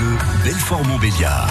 Bleu, Belfort-Montbéliard.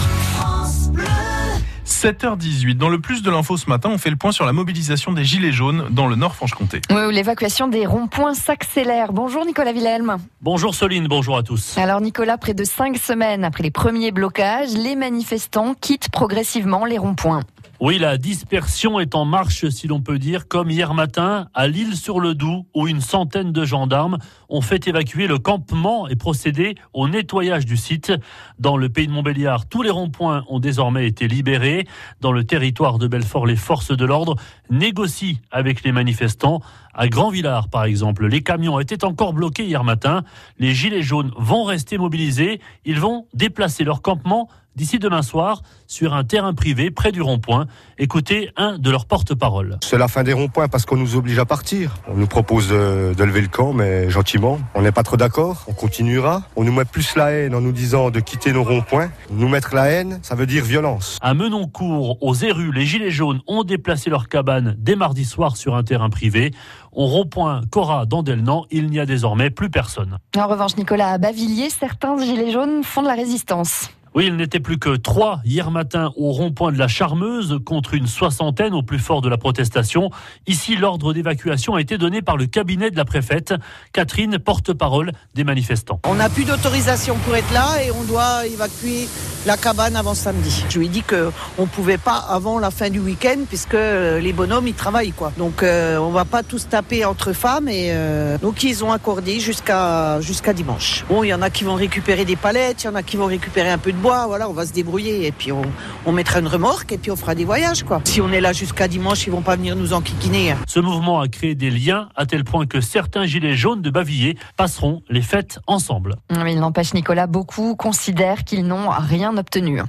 7h18. Dans le plus de l'info ce matin, on fait le point sur la mobilisation des Gilets jaunes dans le Nord-Franche-Comté. Oui, où l'évacuation des ronds-points s'accélère. Bonjour Nicolas Villelme. Bonjour Soline, bonjour à tous. Alors Nicolas, près de cinq semaines après les premiers blocages, les manifestants quittent progressivement les ronds-points. Oui, la dispersion est en marche, si l'on peut dire, comme hier matin à Lille-sur-le-Doubs, où une centaine de gendarmes ont fait évacuer le campement et procéder au nettoyage du site. Dans le pays de Montbéliard, tous les ronds-points ont désormais été libérés. Dans le territoire de Belfort, les forces de l'ordre négocient avec les manifestants. À Grand-Villard, par exemple, les camions étaient encore bloqués hier matin. Les gilets jaunes vont rester mobilisés. Ils vont déplacer leur campement d'ici demain soir sur un terrain privé près du rond-point. Écoutez un de leurs porte-parole. C'est la fin des ronds-points parce qu'on nous oblige à partir. On nous propose de, de lever le camp, mais gentiment. On n'est pas trop d'accord. On continuera. On nous met plus la haine en nous disant de quitter nos ronds-points. Nous mettre la haine, ça veut dire violence. À Menoncourt, aux Érus, les Gilets jaunes ont déplacé leur cabane dès mardi soir sur un terrain privé. Au rond-point Cora d'Andelnan, il n'y a désormais plus personne. En revanche, Nicolas, à Bavilliers, certains Gilets jaunes font de la résistance. Oui, il n'était plus que trois hier matin au rond-point de la Charmeuse contre une soixantaine au plus fort de la protestation. Ici, l'ordre d'évacuation a été donné par le cabinet de la préfète, Catherine, porte-parole des manifestants. On n'a plus d'autorisation pour être là et on doit évacuer la cabane avant samedi. Je lui ai dit qu'on ne pouvait pas avant la fin du week-end puisque les bonhommes ils travaillent quoi. Donc euh, on va pas tous taper entre femmes et euh, donc ils ont accordé jusqu'à jusqu'à dimanche. Bon, il y en a qui vont récupérer des palettes, il y en a qui vont récupérer un peu de bois, voilà, on va se débrouiller et puis on, on mettra une remorque et puis on fera des voyages quoi. Si on est là jusqu'à dimanche, ils vont pas venir nous enquiquiner. Ce mouvement a créé des liens à tel point que certains gilets jaunes de Bavilliers passeront les fêtes ensemble. Mais il n'empêche Nicolas, beaucoup considèrent qu'ils n'ont rien obtenu.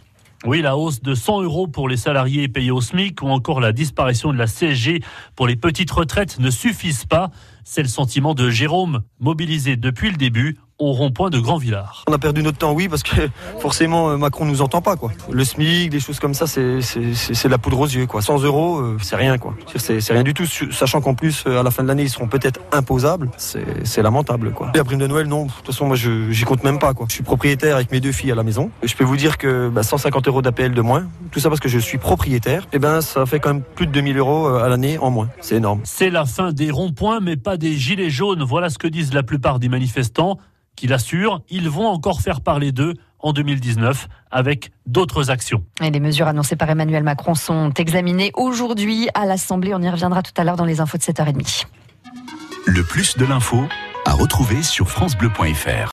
Oui, la hausse de 100 euros pour les salariés payés au SMIC ou encore la disparition de la CSG pour les petites retraites ne suffisent pas. C'est le sentiment de Jérôme, mobilisé depuis le début au rond-point de Grand Villard. On a perdu notre temps, oui, parce que forcément euh, Macron nous entend pas, quoi. Le SMIC, des choses comme ça, c'est c'est la poudre aux yeux, quoi. 100 euros, euh, c'est rien, quoi. C'est rien du tout, sachant qu'en plus à la fin de l'année ils seront peut-être imposables. C'est lamentable, quoi. La prime de Noël, non. De toute façon, moi, j'y compte même pas, quoi. Je suis propriétaire avec mes deux filles à la maison. Je peux vous dire que bah, 150 euros d'APL de moins, tout ça parce que je suis propriétaire. Et eh ben, ça fait quand même plus de 2000 euros à l'année en moins. C'est énorme. C'est la fin des ronds-points, mais pas des gilets jaunes. Voilà ce que disent la plupart des manifestants qui l'assurent, ils vont encore faire parler d'eux en 2019 avec d'autres actions. Et les mesures annoncées par Emmanuel Macron sont examinées aujourd'hui à l'Assemblée. On y reviendra tout à l'heure dans les infos de 7h30. Le plus de l'info à retrouver sur francebleu.fr.